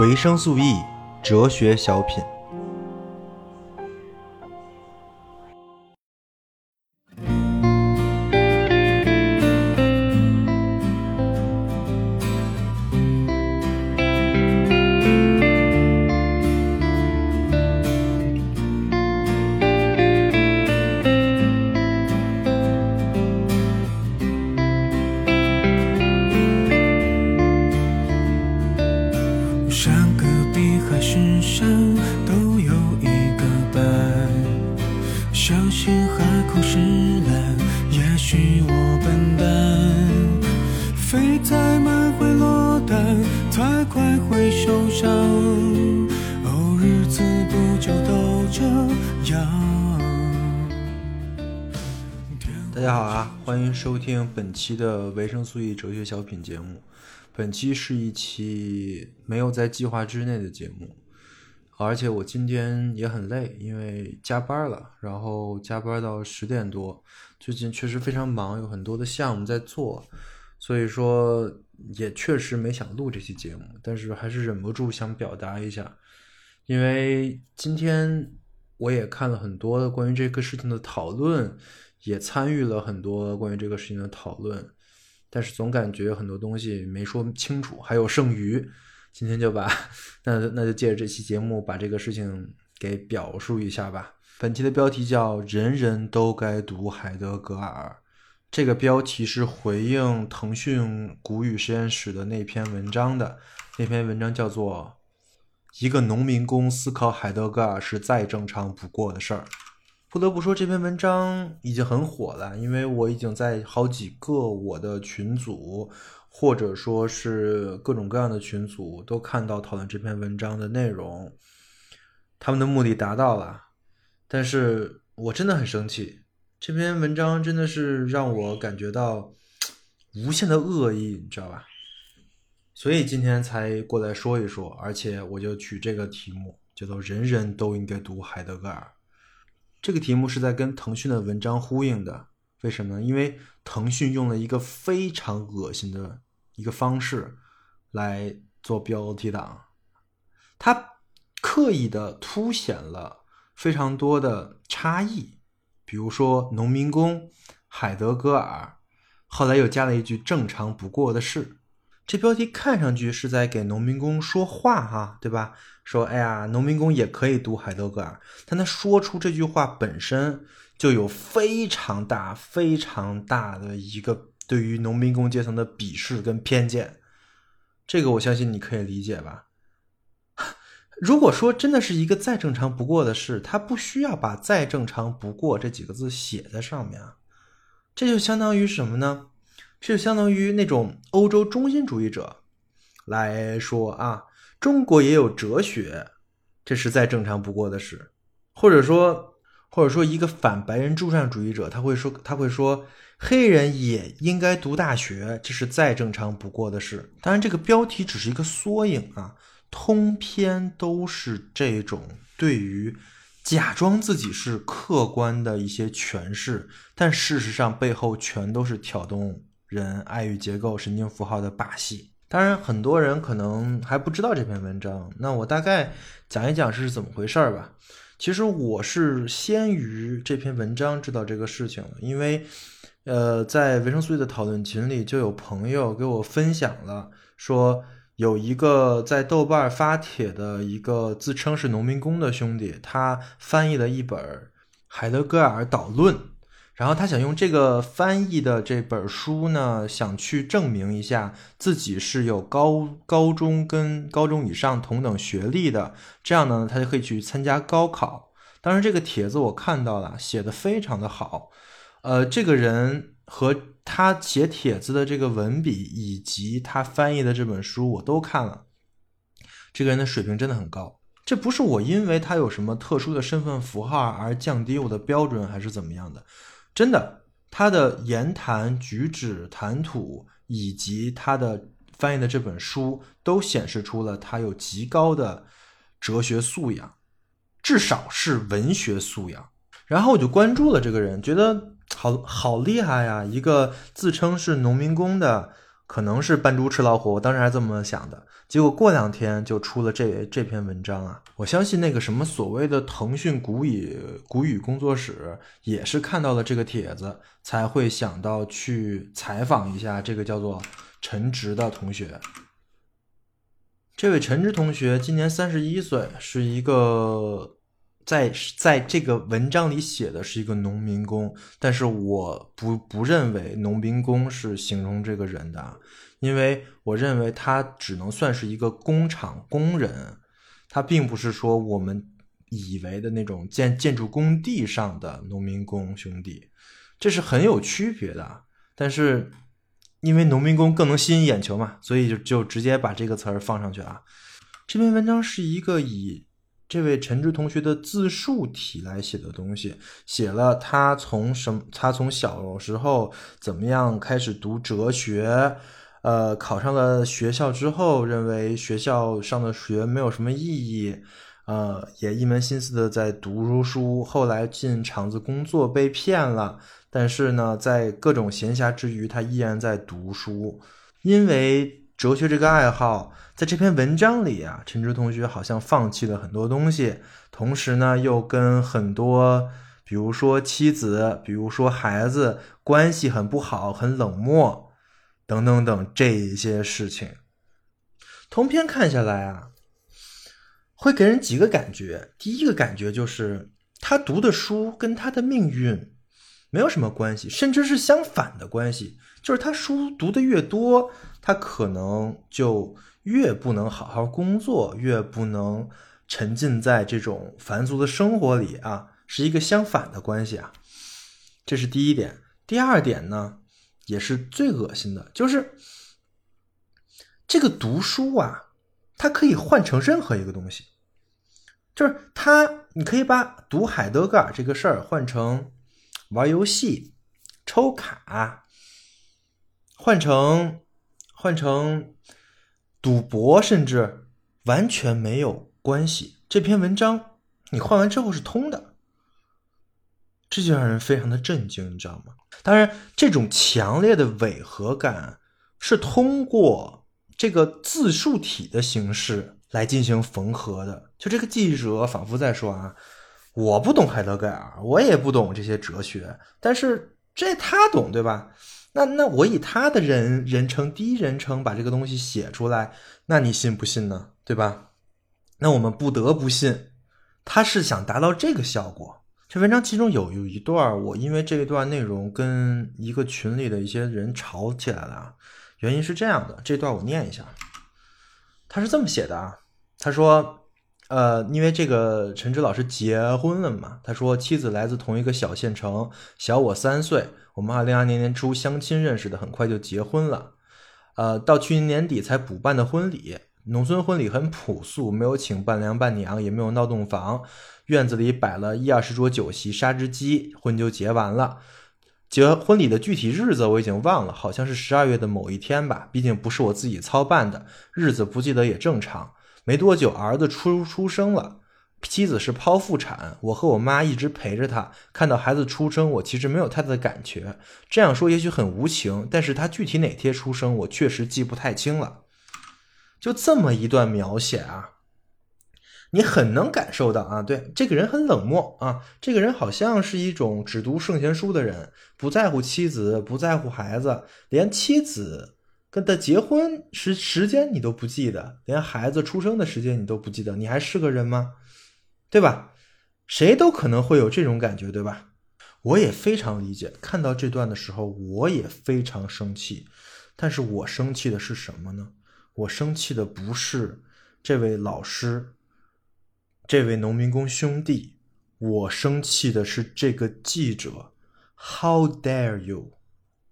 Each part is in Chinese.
维生素 E 哲学小品。大家好啊，欢迎收听本期的维生素 E 哲学小品节目。本期是一期没有在计划之内的节目，而且我今天也很累，因为加班了，然后加班到十点多。最近确实非常忙，有很多的项目在做，所以说也确实没想录这期节目，但是还是忍不住想表达一下，因为今天我也看了很多关于这个事情的讨论，也参与了很多关于这个事情的讨论。但是总感觉很多东西没说清楚，还有剩余。今天就把那那就借着这期节目把这个事情给表述一下吧。本期的标题叫“人人都该读海德格尔”，这个标题是回应腾讯古语实验室的那篇文章的。那篇文章叫做《一个农民工思考海德格尔是再正常不过的事儿》。不得不说，这篇文章已经很火了，因为我已经在好几个我的群组，或者说是各种各样的群组，都看到讨论这篇文章的内容。他们的目的达到了，但是我真的很生气。这篇文章真的是让我感觉到无限的恶意，你知道吧？所以今天才过来说一说，而且我就取这个题目，叫做“人人都应该读海德格尔”。这个题目是在跟腾讯的文章呼应的，为什么呢？因为腾讯用了一个非常恶心的一个方式来做标题党，它刻意的凸显了非常多的差异，比如说农民工、海德格尔，后来又加了一句“正常不过的事”。这标题看上去是在给农民工说话哈，对吧？说哎呀，农民工也可以读海德格尔，但他说出这句话本身就有非常大、非常大的一个对于农民工阶层的鄙视跟偏见。这个我相信你可以理解吧？如果说真的是一个再正常不过的事，他不需要把“再正常不过”这几个字写在上面啊，这就相当于什么呢？是相当于那种欧洲中心主义者来说啊，中国也有哲学，这是再正常不过的事。或者说，或者说一个反白人至上主义者，他会说，他会说，黑人也应该读大学，这是再正常不过的事。当然，这个标题只是一个缩影啊，通篇都是这种对于假装自己是客观的一些诠释，但事实上背后全都是挑动。人爱与结构神经符号的把戏，当然很多人可能还不知道这篇文章，那我大概讲一讲是怎么回事儿吧。其实我是先于这篇文章知道这个事情的，因为呃，在维生素 E 的讨论群里就有朋友给我分享了，说有一个在豆瓣发帖的一个自称是农民工的兄弟，他翻译了一本海德格尔导论。然后他想用这个翻译的这本书呢，想去证明一下自己是有高高中跟高中以上同等学历的，这样呢，他就可以去参加高考。当然，这个帖子我看到了，写的非常的好。呃，这个人和他写帖子的这个文笔，以及他翻译的这本书，我都看了。这个人的水平真的很高。这不是我因为他有什么特殊的身份符号而降低我的标准，还是怎么样的。真的，他的言谈举止、谈吐，以及他的翻译的这本书，都显示出了他有极高的哲学素养，至少是文学素养。然后我就关注了这个人，觉得好好厉害呀！一个自称是农民工的可能是扮猪吃老虎，我当时还这么想的。结果过两天就出了这这篇文章啊！我相信那个什么所谓的腾讯谷语谷语工作室也是看到了这个帖子，才会想到去采访一下这个叫做陈直的同学。这位陈直同学今年三十一岁，是一个。在在这个文章里写的是一个农民工，但是我不不认为农民工是形容这个人的，因为我认为他只能算是一个工厂工人，他并不是说我们以为的那种建建筑工地上的农民工兄弟，这是很有区别的。但是因为农民工更能吸引眼球嘛，所以就就直接把这个词儿放上去了。这篇文章是一个以。这位陈志同学的自述体来写的东西，写了他从什他从小时候怎么样开始读哲学，呃，考上了学校之后，认为学校上的学没有什么意义，呃，也一门心思的在读书。后来进厂子工作被骗了，但是呢，在各种闲暇之余，他依然在读书，因为。哲学这个爱好，在这篇文章里啊，陈志同学好像放弃了很多东西，同时呢，又跟很多，比如说妻子，比如说孩子关系很不好，很冷漠，等等等这些事情。通篇看下来啊，会给人几个感觉。第一个感觉就是，他读的书跟他的命运没有什么关系，甚至是相反的关系。就是他书读的越多，他可能就越不能好好工作，越不能沉浸在这种繁俗的生活里啊，是一个相反的关系啊。这是第一点。第二点呢，也是最恶心的，就是这个读书啊，它可以换成任何一个东西，就是它，你可以把读海德格尔这个事儿换成玩游戏、抽卡。换成，换成赌博，甚至完全没有关系。这篇文章你换完之后是通的，这就让人非常的震惊，你知道吗？当然，这种强烈的违和感是通过这个自述体的形式来进行缝合的。就这个记者仿佛在说啊，我不懂海德格尔，我也不懂这些哲学，但是这他懂，对吧？那那我以他的人人称第一人称把这个东西写出来，那你信不信呢？对吧？那我们不得不信，他是想达到这个效果。这文章其中有有一段，我因为这一段内容跟一个群里的一些人吵起来了啊。原因是这样的，这段我念一下，他是这么写的啊，他说。呃，因为这个陈志老师结婚了嘛，他说妻子来自同一个小县城，小我三岁。我们二零二零年初相亲认识的，很快就结婚了。呃，到去年年底才补办的婚礼，农村婚礼很朴素，没有请伴娘伴娘，也没有闹洞房，院子里摆了一二十桌酒席，杀只鸡，婚就结完了。结婚礼的具体日子我已经忘了，好像是十二月的某一天吧，毕竟不是我自己操办的，日子不记得也正常。没多久，儿子出出生了，妻子是剖腹产，我和我妈一直陪着他。看到孩子出生，我其实没有太大的感觉。这样说也许很无情，但是他具体哪天出生，我确实记不太清了。就这么一段描写啊，你很能感受到啊，对这个人很冷漠啊，这个人好像是一种只读圣贤书的人，不在乎妻子，不在乎孩子，连妻子。跟他结婚时时间你都不记得，连孩子出生的时间你都不记得，你还是个人吗？对吧？谁都可能会有这种感觉，对吧？我也非常理解。看到这段的时候，我也非常生气。但是我生气的是什么呢？我生气的不是这位老师，这位农民工兄弟，我生气的是这个记者。How dare you？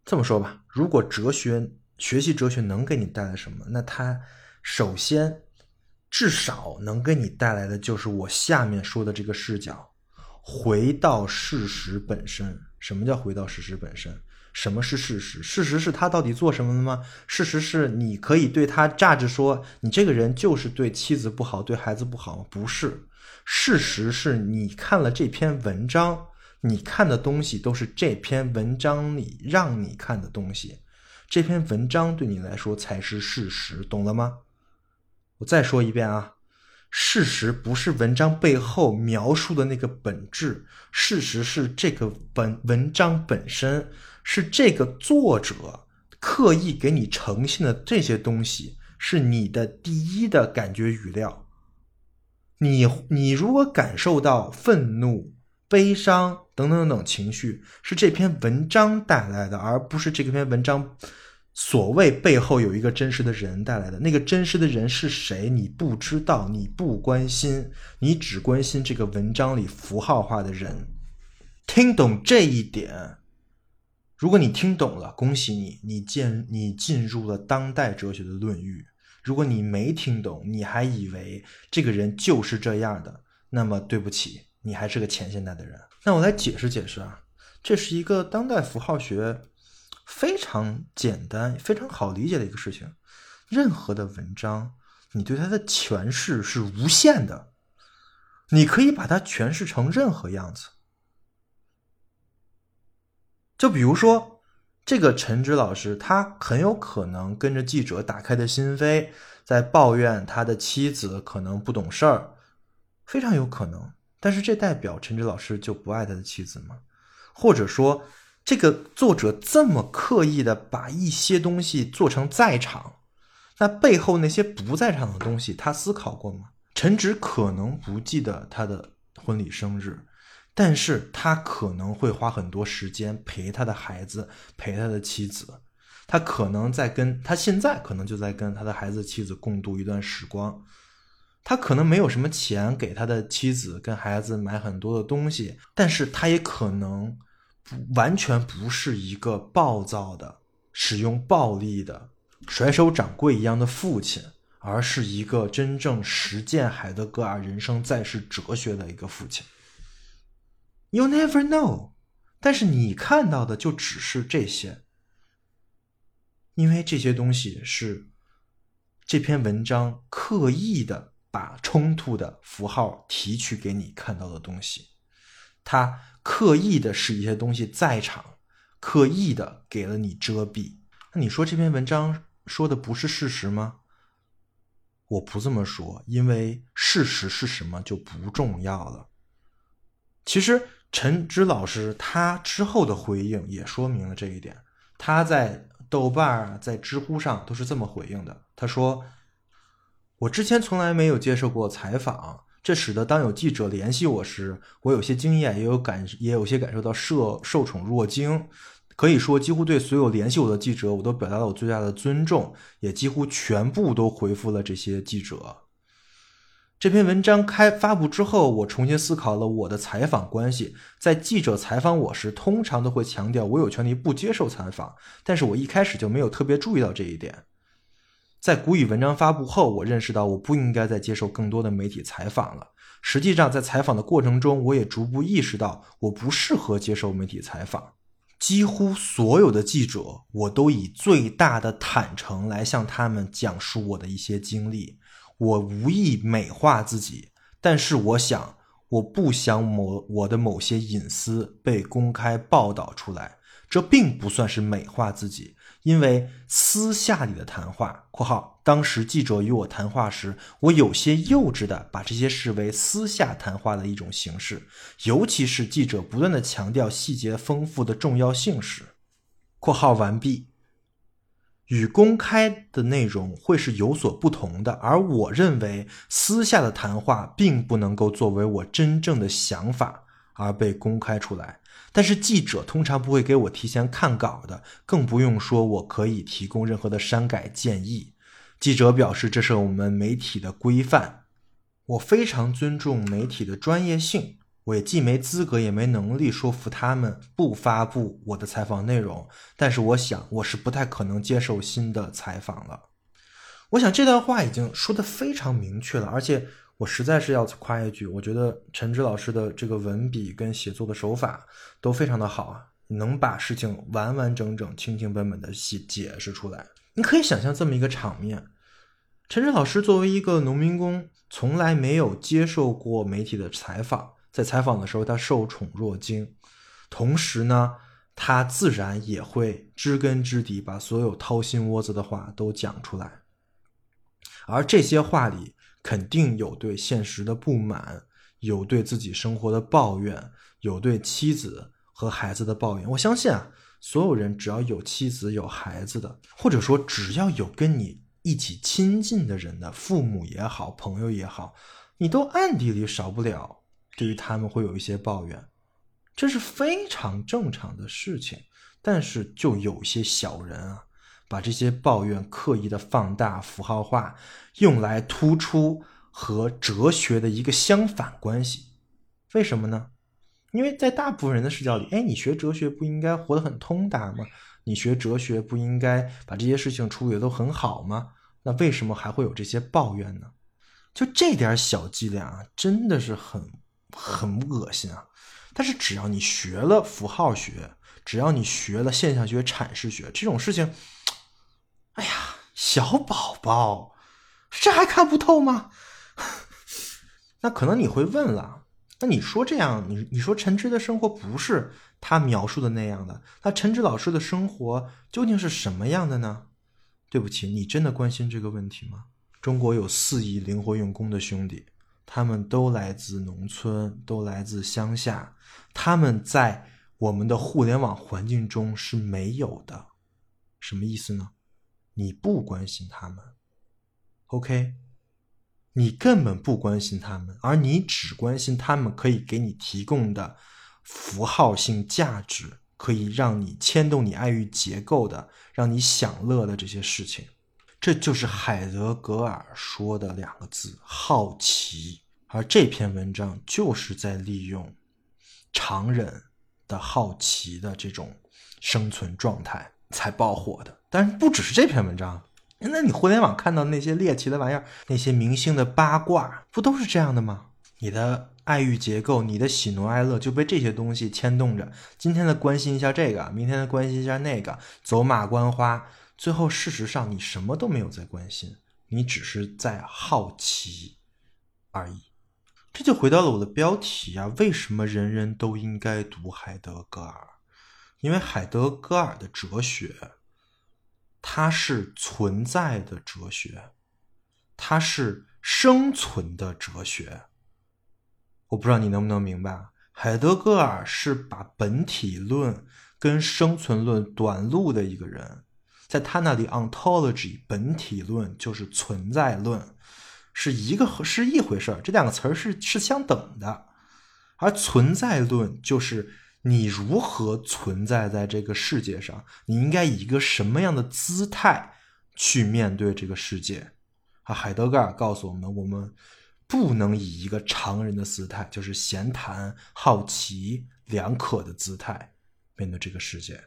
这么说吧，如果哲学。学习哲学能给你带来什么？那它首先至少能给你带来的就是我下面说的这个视角，回到事实本身。什么叫回到事实本身？什么是事实？事实是他到底做什么了吗？事实是你可以对他榨着说，你这个人就是对妻子不好，对孩子不好？不是。事实是你看了这篇文章，你看的东西都是这篇文章里让你看的东西。这篇文章对你来说才是事实，懂了吗？我再说一遍啊，事实不是文章背后描述的那个本质，事实是这个本文章本身，是这个作者刻意给你呈现的这些东西，是你的第一的感觉语料。你你如果感受到愤怒、悲伤等等等情绪，是这篇文章带来的，而不是这篇文章所谓背后有一个真实的人带来的。那个真实的人是谁？你不知道，你不关心，你只关心这个文章里符号化的人。听懂这一点，如果你听懂了，恭喜你，你进你进入了当代哲学的论域。如果你没听懂，你还以为这个人就是这样的，那么对不起，你还是个前现代的人。那我来解释解释啊，这是一个当代符号学非常简单、非常好理解的一个事情。任何的文章，你对它的诠释是无限的，你可以把它诠释成任何样子。就比如说。这个陈直老师，他很有可能跟着记者打开的心扉，在抱怨他的妻子可能不懂事儿，非常有可能。但是这代表陈直老师就不爱他的妻子吗？或者说，这个作者这么刻意的把一些东西做成在场，那背后那些不在场的东西，他思考过吗？陈直可能不记得他的婚礼生日。但是他可能会花很多时间陪他的孩子，陪他的妻子，他可能在跟他现在可能就在跟他的孩子、妻子共度一段时光。他可能没有什么钱给他的妻子跟孩子买很多的东西，但是他也可能不完全不是一个暴躁的、使用暴力的、甩手掌柜一样的父亲，而是一个真正实践海德格尔人生在世哲学的一个父亲。You never know，但是你看到的就只是这些，因为这些东西是这篇文章刻意的把冲突的符号提取给你看到的东西，它刻意的使一些东西在场，刻意的给了你遮蔽。那你说这篇文章说的不是事实吗？我不这么说，因为事实是什么就不重要了。其实。陈芝老师他之后的回应也说明了这一点。他在豆瓣在知乎上都是这么回应的。他说：“我之前从来没有接受过采访，这使得当有记者联系我时，我有些惊艳，也有感，也有些感受到受受宠若惊。可以说，几乎对所有联系我的记者，我都表达了我最大的尊重，也几乎全部都回复了这些记者。”这篇文章开发布之后，我重新思考了我的采访关系。在记者采访我时，通常都会强调我有权利不接受采访，但是我一开始就没有特别注意到这一点。在古雨文章发布后，我认识到我不应该再接受更多的媒体采访了。实际上，在采访的过程中，我也逐步意识到我不适合接受媒体采访。几乎所有的记者，我都以最大的坦诚来向他们讲述我的一些经历。我无意美化自己，但是我想，我不想某我的某些隐私被公开报道出来。这并不算是美化自己，因为私下里的谈话（括号当时记者与我谈话时，我有些幼稚的把这些视为私下谈话的一种形式，尤其是记者不断的强调细节丰富的重要性时）。（括号完毕）与公开的内容会是有所不同的，而我认为私下的谈话并不能够作为我真正的想法而被公开出来。但是记者通常不会给我提前看稿的，更不用说我可以提供任何的删改建议。记者表示这是我们媒体的规范，我非常尊重媒体的专业性。我也既没资格也没能力说服他们不发布我的采访内容，但是我想我是不太可能接受新的采访了。我想这段话已经说的非常明确了，而且我实在是要夸一句，我觉得陈志老师的这个文笔跟写作的手法都非常的好啊，能把事情完完整整、清清本本的写解释出来。你可以想象这么一个场面：陈志老师作为一个农民工，从来没有接受过媒体的采访。在采访的时候，他受宠若惊，同时呢，他自然也会知根知底，把所有掏心窝子的话都讲出来。而这些话里，肯定有对现实的不满，有对自己生活的抱怨，有对妻子和孩子的抱怨。我相信啊，所有人只要有妻子有孩子的，或者说只要有跟你一起亲近的人的父母也好，朋友也好，你都暗地里少不了对于他们会有一些抱怨，这是非常正常的事情。但是就有些小人啊。把这些抱怨刻意的放大、符号化，用来突出和哲学的一个相反关系。为什么呢？因为在大部分人的视角里，哎，你学哲学不应该活得很通达吗？你学哲学不应该把这些事情处理的都很好吗？那为什么还会有这些抱怨呢？就这点小伎俩啊，真的是很很恶心啊！但是只要你学了符号学，只要你学了现象学、阐释学这种事情。哎呀，小宝宝，这还看不透吗？那可能你会问了，那你说这样，你你说陈芝的生活不是他描述的那样的，那陈芝老师的生活究竟是什么样的呢？对不起，你真的关心这个问题吗？中国有四亿灵活用功的兄弟，他们都来自农村，都来自乡下，他们在我们的互联网环境中是没有的，什么意思呢？你不关心他们，OK？你根本不关心他们，而你只关心他们可以给你提供的符号性价值，可以让你牵动你爱欲结构的，让你享乐的这些事情。这就是海德格尔说的两个字：好奇。而这篇文章就是在利用常人的好奇的这种生存状态才爆火的。但是不只是这篇文章，那你互联网看到那些猎奇的玩意儿，那些明星的八卦，不都是这样的吗？你的爱欲结构，你的喜怒哀乐就被这些东西牵动着。今天的关心一下这个，明天的关心一下那个，走马观花，最后事实上你什么都没有在关心，你只是在好奇而已。这就回到了我的标题啊，为什么人人都应该读海德格尔？因为海德格尔的哲学。它是存在的哲学，它是生存的哲学。我不知道你能不能明白，海德格尔是把本体论跟生存论短路的一个人，在他那里，ontology 本体论就是存在论，是一个和是一回事儿，这两个词儿是是相等的，而存在论就是。你如何存在在这个世界上？你应该以一个什么样的姿态去面对这个世界？啊，海德格尔告诉我们，我们不能以一个常人的姿态，就是闲谈、好奇、两可的姿态面对这个世界。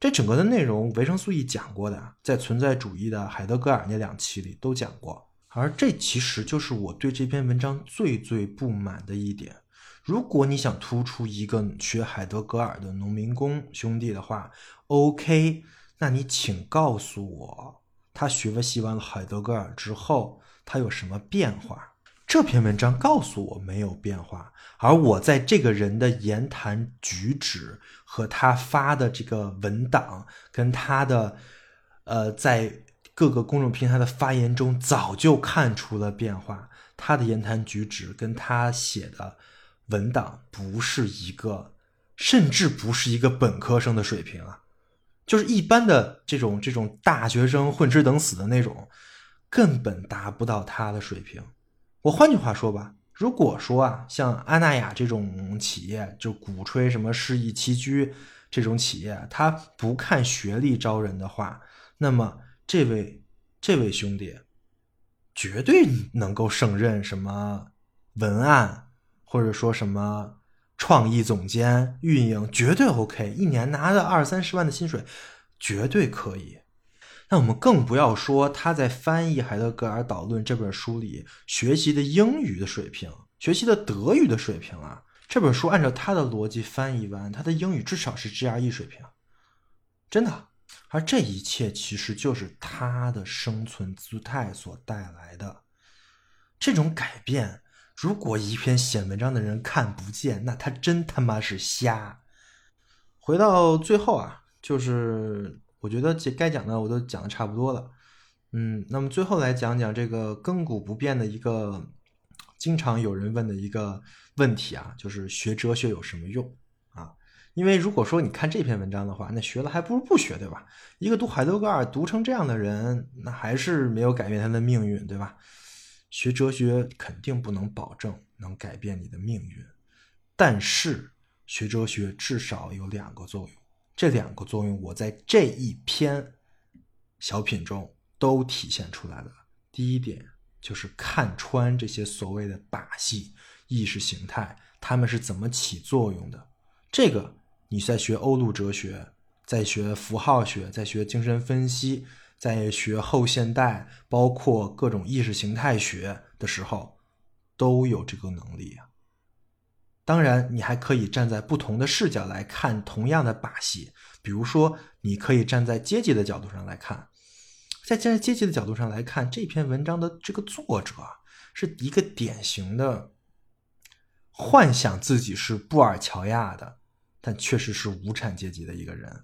这整个的内容，维生素 E 讲过的，在存在主义的海德格尔那两期里都讲过。而这其实就是我对这篇文章最最不满的一点。如果你想突出一个学海德格尔的农民工兄弟的话，OK，那你请告诉我，他学了习完了海德格尔之后，他有什么变化？这篇文章告诉我没有变化，而我在这个人的言谈举止和他发的这个文档，跟他的呃在各个公众平台的发言中，早就看出了变化。他的言谈举止跟他写的。文档不是一个，甚至不是一个本科生的水平啊，就是一般的这种这种大学生混吃等死的那种，根本达不到他的水平。我换句话说吧，如果说啊，像安娜雅这种企业，就鼓吹什么诗意栖居这种企业，他不看学历招人的话，那么这位这位兄弟绝对能够胜任什么文案。或者说什么创意总监、运营绝对 OK，一年拿个二三十万的薪水，绝对可以。那我们更不要说他在翻译海德格尔导论这本书里学习的英语的水平、学习的德语的水平啊。这本书按照他的逻辑翻译完，他的英语至少是 GRE 水平，真的。而这一切其实就是他的生存姿态所带来的这种改变。如果一篇写文章的人看不见，那他真他妈是瞎。回到最后啊，就是我觉得这该讲的我都讲的差不多了。嗯，那么最后来讲讲这个亘古不变的一个经常有人问的一个问题啊，就是学哲学有什么用啊？因为如果说你看这篇文章的话，那学了还不如不学，对吧？一个读海德格尔读成这样的人，那还是没有改变他的命运，对吧？学哲学肯定不能保证能改变你的命运，但是学哲学至少有两个作用，这两个作用我在这一篇小品中都体现出来了。第一点就是看穿这些所谓的把戏、意识形态，他们是怎么起作用的。这个你在学欧陆哲学，在学符号学，在学精神分析。在学后现代，包括各种意识形态学的时候，都有这个能力啊。当然，你还可以站在不同的视角来看同样的把戏，比如说，你可以站在阶级的角度上来看，在站在阶级的角度上来看这篇文章的这个作者是一个典型的幻想自己是布尔乔亚的，但确实是无产阶级的一个人。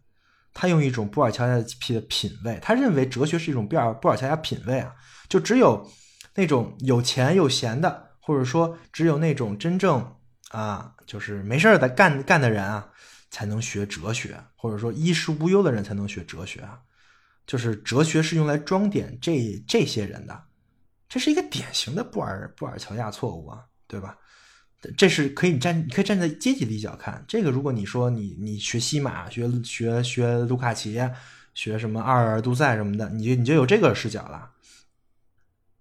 他用一种布尔乔亚的品品味，他认为哲学是一种布尔布尔乔亚品味啊，就只有那种有钱有闲的，或者说只有那种真正啊，就是没事儿的干干的人啊，才能学哲学，或者说衣食无忧的人才能学哲学啊，就是哲学是用来装点这这些人的，这是一个典型的布尔布尔乔亚错误啊，对吧？这是可以站，你可以站在阶级的一角看这个。如果你说你你学西马，学学学卢卡奇，学什么阿尔杜塞什么的，你就你就有这个视角了。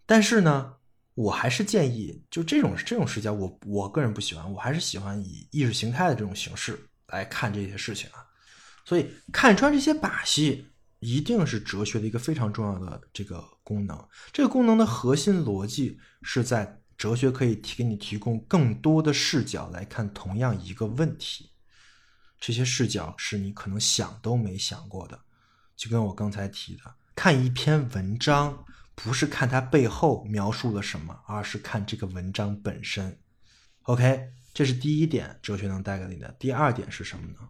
但是呢，我还是建议，就这种这种视角，我我个人不喜欢，我还是喜欢以意识形态的这种形式来看这些事情啊。所以看穿这些把戏，一定是哲学的一个非常重要的这个功能。这个功能的核心逻辑是在。哲学可以提给你提供更多的视角来看同样一个问题，这些视角是你可能想都没想过的。就跟我刚才提的，看一篇文章不是看它背后描述了什么，而是看这个文章本身。OK，这是第一点，哲学能带给你的。第二点是什么呢？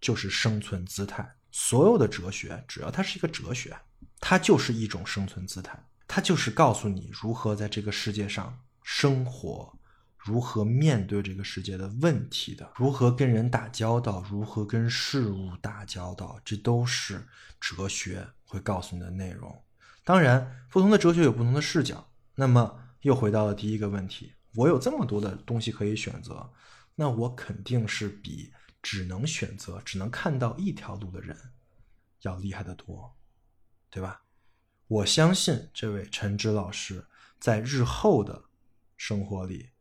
就是生存姿态。所有的哲学，只要它是一个哲学，它就是一种生存姿态，它就是告诉你如何在这个世界上。生活如何面对这个世界的问题的，如何跟人打交道，如何跟事物打交道，这都是哲学会告诉你的内容。当然，不同的哲学有不同的视角。那么，又回到了第一个问题：我有这么多的东西可以选择，那我肯定是比只能选择、只能看到一条路的人要厉害得多，对吧？我相信这位陈芝老师在日后的。生活里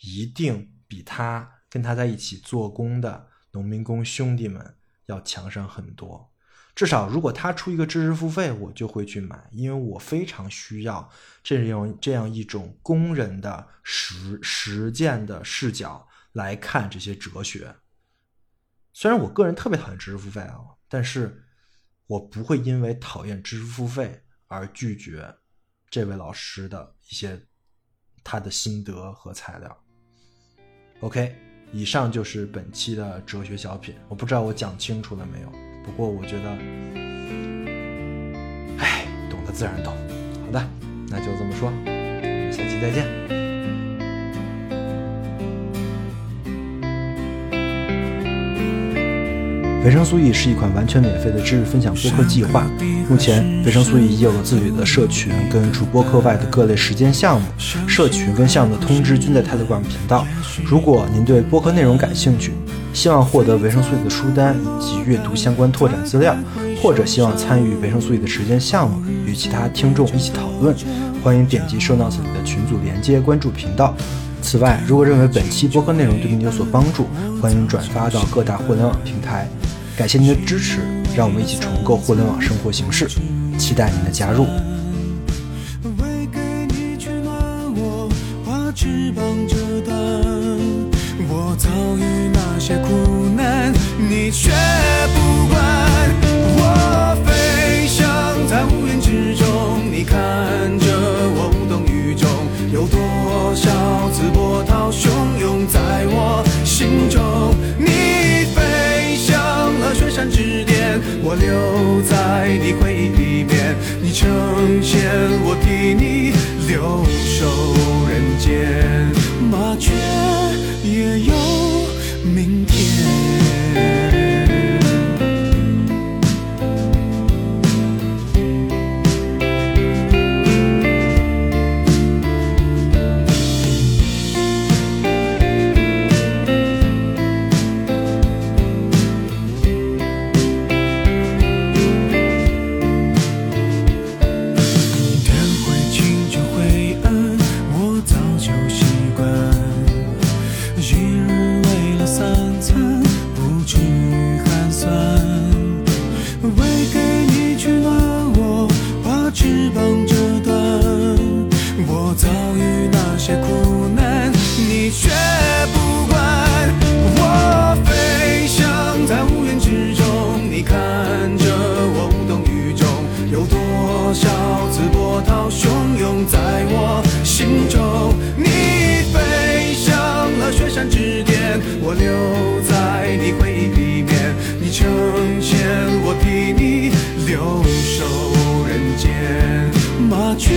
一定比他跟他在一起做工的农民工兄弟们要强上很多。至少，如果他出一个知识付费，我就会去买，因为我非常需要这样这样一种工人的实实践的视角来看这些哲学。虽然我个人特别讨厌知识付费啊，但是我不会因为讨厌知识付费而拒绝这位老师的一些。他的心得和材料。OK，以上就是本期的哲学小品。我不知道我讲清楚了没有，不过我觉得，哎，懂得自然懂。好的，那就这么说，下期再见。维生素 E 是一款完全免费的知识分享播客计划。目前，维生素 E 已有了自己的社群，跟除播客外的各类实践项目。社群跟项目的通知均在 Telegram 频道。如果您对播客内容感兴趣，希望获得维生素 E 的书单以及阅读相关拓展资料，或者希望参与维生素 E 的实践项目，与其他听众一起讨论，欢迎点击 Show Notes 里的群组连接，关注频道。此外，如果认为本期播客内容对您有所帮助，欢迎转发到各大互联网平台。感谢您的支持，让我们一起重构互联网生活形式，期待您的加入。却不管。我飞翔在乌云之中，你看着我无动于衷。有多少次波涛汹涌在我心中？你飞。向了雪山之巅，我留在你回忆里面，你成仙，我替你留守人间。麻雀也有指点我留在你回忆里面你成仙我替你留守人间。麻雀